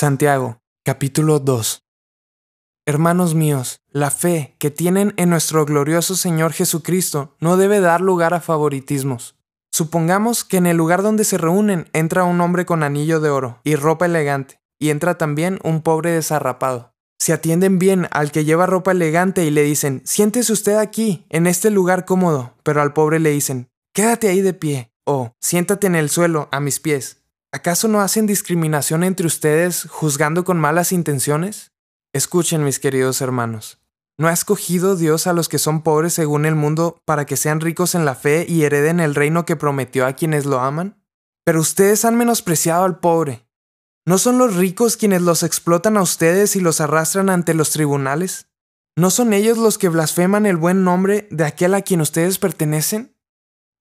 Santiago, capítulo 2 Hermanos míos, la fe que tienen en nuestro glorioso Señor Jesucristo no debe dar lugar a favoritismos. Supongamos que en el lugar donde se reúnen entra un hombre con anillo de oro y ropa elegante, y entra también un pobre desarrapado. Si atienden bien al que lleva ropa elegante y le dicen, siéntese usted aquí, en este lugar cómodo, pero al pobre le dicen, quédate ahí de pie, o siéntate en el suelo, a mis pies. ¿Acaso no hacen discriminación entre ustedes juzgando con malas intenciones? Escuchen, mis queridos hermanos. ¿No ha escogido Dios a los que son pobres según el mundo para que sean ricos en la fe y hereden el reino que prometió a quienes lo aman? Pero ustedes han menospreciado al pobre. ¿No son los ricos quienes los explotan a ustedes y los arrastran ante los tribunales? ¿No son ellos los que blasfeman el buen nombre de aquel a quien ustedes pertenecen?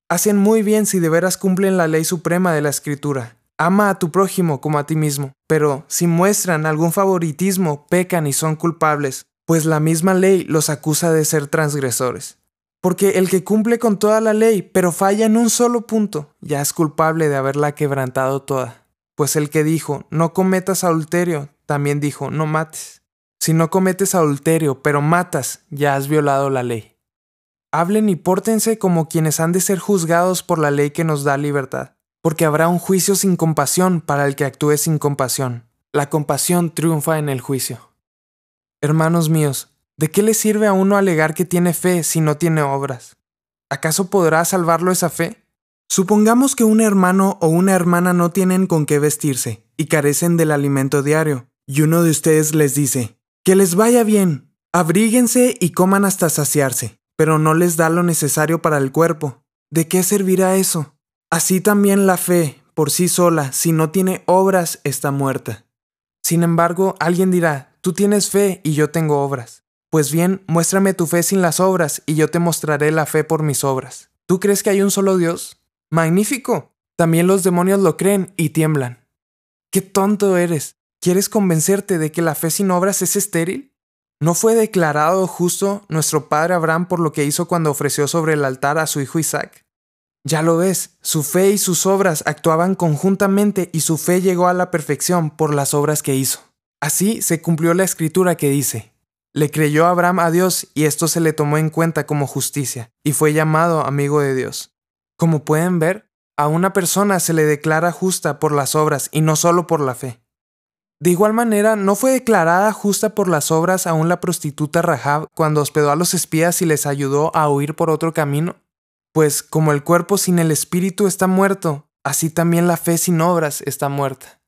Hacen muy bien si de veras cumplen la ley suprema de la Escritura Ama a tu prójimo como a ti mismo, pero si muestran algún favoritismo, pecan y son culpables, pues la misma ley los acusa de ser transgresores. Porque el que cumple con toda la ley, pero falla en un solo punto, ya es culpable de haberla quebrantado toda. Pues el que dijo, no cometas adulterio, también dijo, no mates. Si no cometes adulterio, pero matas, ya has violado la ley. Hablen y pórtense como quienes han de ser juzgados por la ley que nos da libertad porque habrá un juicio sin compasión para el que actúe sin compasión. La compasión triunfa en el juicio. Hermanos míos, ¿de qué le sirve a uno alegar que tiene fe si no tiene obras? ¿Acaso podrá salvarlo esa fe? Supongamos que un hermano o una hermana no tienen con qué vestirse y carecen del alimento diario, y uno de ustedes les dice, que les vaya bien, abríguense y coman hasta saciarse, pero no les da lo necesario para el cuerpo. ¿De qué servirá eso? Así también la fe, por sí sola, si no tiene obras, está muerta. Sin embargo, alguien dirá, tú tienes fe y yo tengo obras. Pues bien, muéstrame tu fe sin las obras y yo te mostraré la fe por mis obras. ¿Tú crees que hay un solo Dios? Magnífico. También los demonios lo creen y tiemblan. ¡Qué tonto eres! ¿Quieres convencerte de que la fe sin obras es estéril? ¿No fue declarado justo nuestro padre Abraham por lo que hizo cuando ofreció sobre el altar a su hijo Isaac? Ya lo ves, su fe y sus obras actuaban conjuntamente y su fe llegó a la perfección por las obras que hizo. Así se cumplió la escritura que dice, le creyó Abraham a Dios y esto se le tomó en cuenta como justicia, y fue llamado amigo de Dios. Como pueden ver, a una persona se le declara justa por las obras y no solo por la fe. De igual manera, ¿no fue declarada justa por las obras aún la prostituta Rahab cuando hospedó a los espías y les ayudó a huir por otro camino? Pues como el cuerpo sin el espíritu está muerto, así también la fe sin obras está muerta.